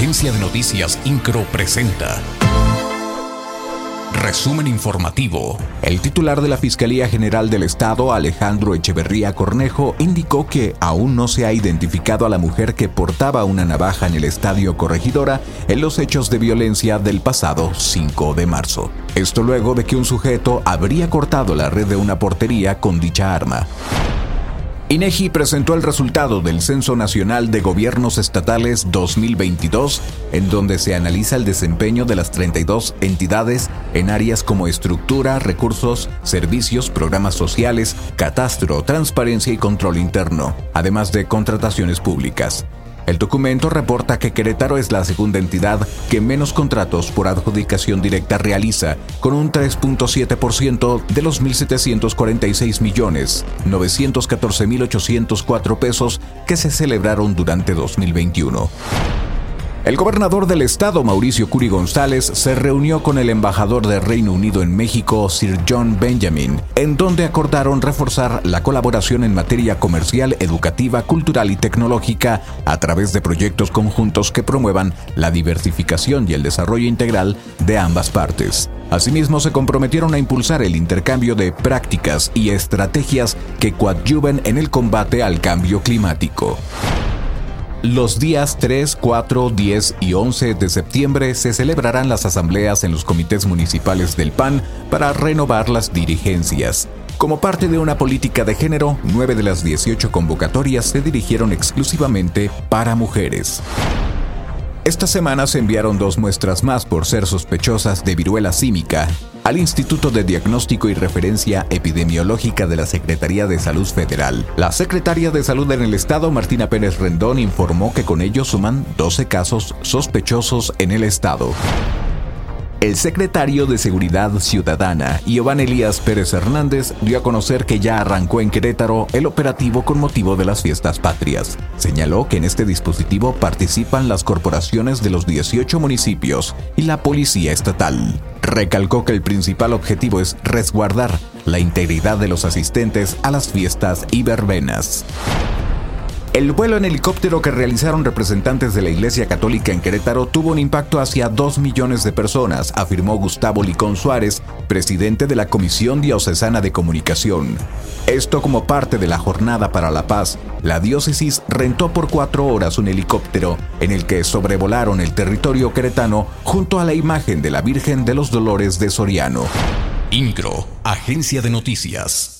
Agencia de Noticias Incro presenta. Resumen informativo. El titular de la Fiscalía General del Estado, Alejandro Echeverría Cornejo, indicó que aún no se ha identificado a la mujer que portaba una navaja en el estadio Corregidora en los hechos de violencia del pasado 5 de marzo. Esto luego de que un sujeto habría cortado la red de una portería con dicha arma. INEGI presentó el resultado del Censo Nacional de Gobiernos Estatales 2022, en donde se analiza el desempeño de las 32 entidades en áreas como estructura, recursos, servicios, programas sociales, catastro, transparencia y control interno, además de contrataciones públicas. El documento reporta que Querétaro es la segunda entidad que menos contratos por adjudicación directa realiza, con un 3.7% de los 1.746 millones 914.804 pesos que se celebraron durante 2021. El gobernador del estado, Mauricio Curi González, se reunió con el embajador de Reino Unido en México, Sir John Benjamin, en donde acordaron reforzar la colaboración en materia comercial, educativa, cultural y tecnológica a través de proyectos conjuntos que promuevan la diversificación y el desarrollo integral de ambas partes. Asimismo, se comprometieron a impulsar el intercambio de prácticas y estrategias que coadyuven en el combate al cambio climático. Los días 3, 4, 10 y 11 de septiembre se celebrarán las asambleas en los comités municipales del PAN para renovar las dirigencias. Como parte de una política de género, nueve de las 18 convocatorias se dirigieron exclusivamente para mujeres. Esta semana se enviaron dos muestras más por ser sospechosas de viruela símica al Instituto de Diagnóstico y Referencia Epidemiológica de la Secretaría de Salud Federal. La secretaria de Salud en el Estado, Martina Pérez Rendón, informó que con ello suman 12 casos sospechosos en el Estado. El secretario de Seguridad Ciudadana, Iván Elías Pérez Hernández, dio a conocer que ya arrancó en Querétaro el operativo con motivo de las fiestas patrias. Señaló que en este dispositivo participan las corporaciones de los 18 municipios y la Policía Estatal. Recalcó que el principal objetivo es resguardar la integridad de los asistentes a las fiestas y verbenas. El vuelo en helicóptero que realizaron representantes de la Iglesia Católica en Querétaro tuvo un impacto hacia 2 millones de personas, afirmó Gustavo Licón Suárez, presidente de la Comisión Diocesana de Comunicación. Esto como parte de la Jornada para la Paz, la diócesis rentó por cuatro horas un helicóptero en el que sobrevolaron el territorio queretano junto a la imagen de la Virgen de los Dolores de Soriano. INCRO, Agencia de Noticias.